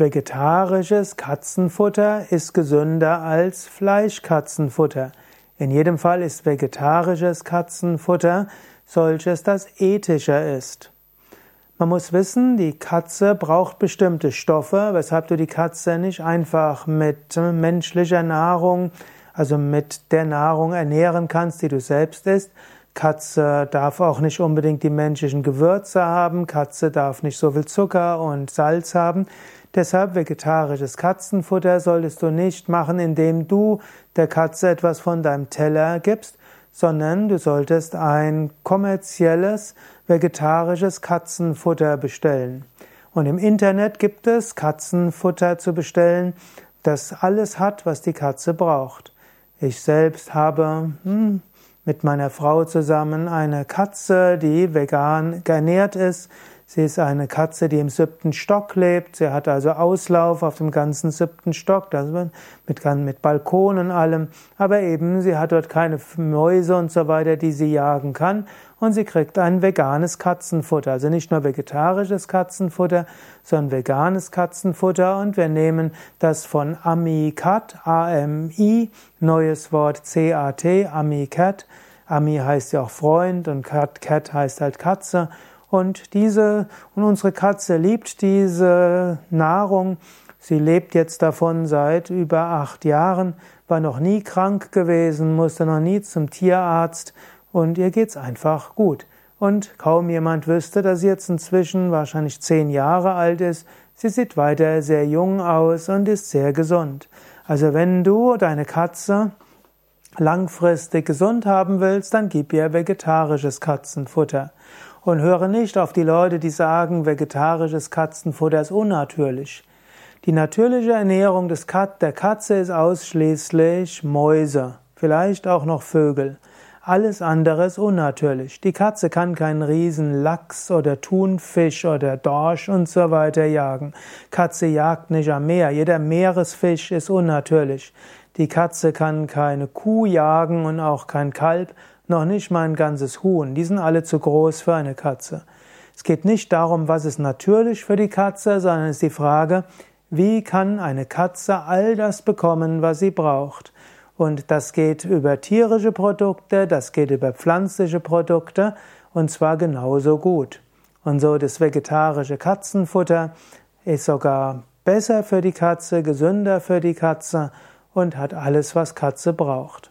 Vegetarisches Katzenfutter ist gesünder als Fleischkatzenfutter. In jedem Fall ist vegetarisches Katzenfutter solches, das ethischer ist. Man muss wissen, die Katze braucht bestimmte Stoffe, weshalb du die Katze nicht einfach mit menschlicher Nahrung, also mit der Nahrung ernähren kannst, die du selbst isst, Katze darf auch nicht unbedingt die menschlichen Gewürze haben, Katze darf nicht so viel Zucker und Salz haben. Deshalb vegetarisches Katzenfutter solltest du nicht machen, indem du der Katze etwas von deinem Teller gibst, sondern du solltest ein kommerzielles vegetarisches Katzenfutter bestellen. Und im Internet gibt es Katzenfutter zu bestellen, das alles hat, was die Katze braucht. Ich selbst habe hm, mit meiner Frau zusammen eine Katze, die vegan ernährt ist. Sie ist eine Katze, die im siebten Stock lebt. Sie hat also Auslauf auf dem ganzen siebten Stock, mit, mit Balkon und allem. Aber eben, sie hat dort keine Mäuse und so weiter, die sie jagen kann. Und sie kriegt ein veganes Katzenfutter. Also nicht nur vegetarisches Katzenfutter, sondern veganes Katzenfutter. Und wir nehmen das von AmiCat, A-M-I, neues Wort C-A-T, AmiCat. Ami heißt ja auch Freund und Cat, Cat heißt halt Katze. Und diese, und unsere Katze liebt diese Nahrung. Sie lebt jetzt davon seit über acht Jahren, war noch nie krank gewesen, musste noch nie zum Tierarzt und ihr geht's einfach gut. Und kaum jemand wüsste, dass sie jetzt inzwischen wahrscheinlich zehn Jahre alt ist. Sie sieht weiter sehr jung aus und ist sehr gesund. Also wenn du deine Katze langfristig gesund haben willst, dann gib ihr vegetarisches Katzenfutter. Und höre nicht auf die Leute, die sagen, vegetarisches Katzenfutter ist unnatürlich. Die natürliche Ernährung des Kat der Katze ist ausschließlich Mäuse, vielleicht auch noch Vögel. Alles andere ist unnatürlich. Die Katze kann keinen riesen Lachs oder Thunfisch oder Dorsch und so weiter jagen. Katze jagt nicht am Meer. Jeder Meeresfisch ist unnatürlich. Die Katze kann keine Kuh jagen und auch kein Kalb noch nicht mal ein ganzes Huhn. Die sind alle zu groß für eine Katze. Es geht nicht darum, was ist natürlich für die Katze, sondern es ist die Frage, wie kann eine Katze all das bekommen, was sie braucht? Und das geht über tierische Produkte, das geht über pflanzliche Produkte und zwar genauso gut. Und so das vegetarische Katzenfutter ist sogar besser für die Katze, gesünder für die Katze und hat alles, was Katze braucht.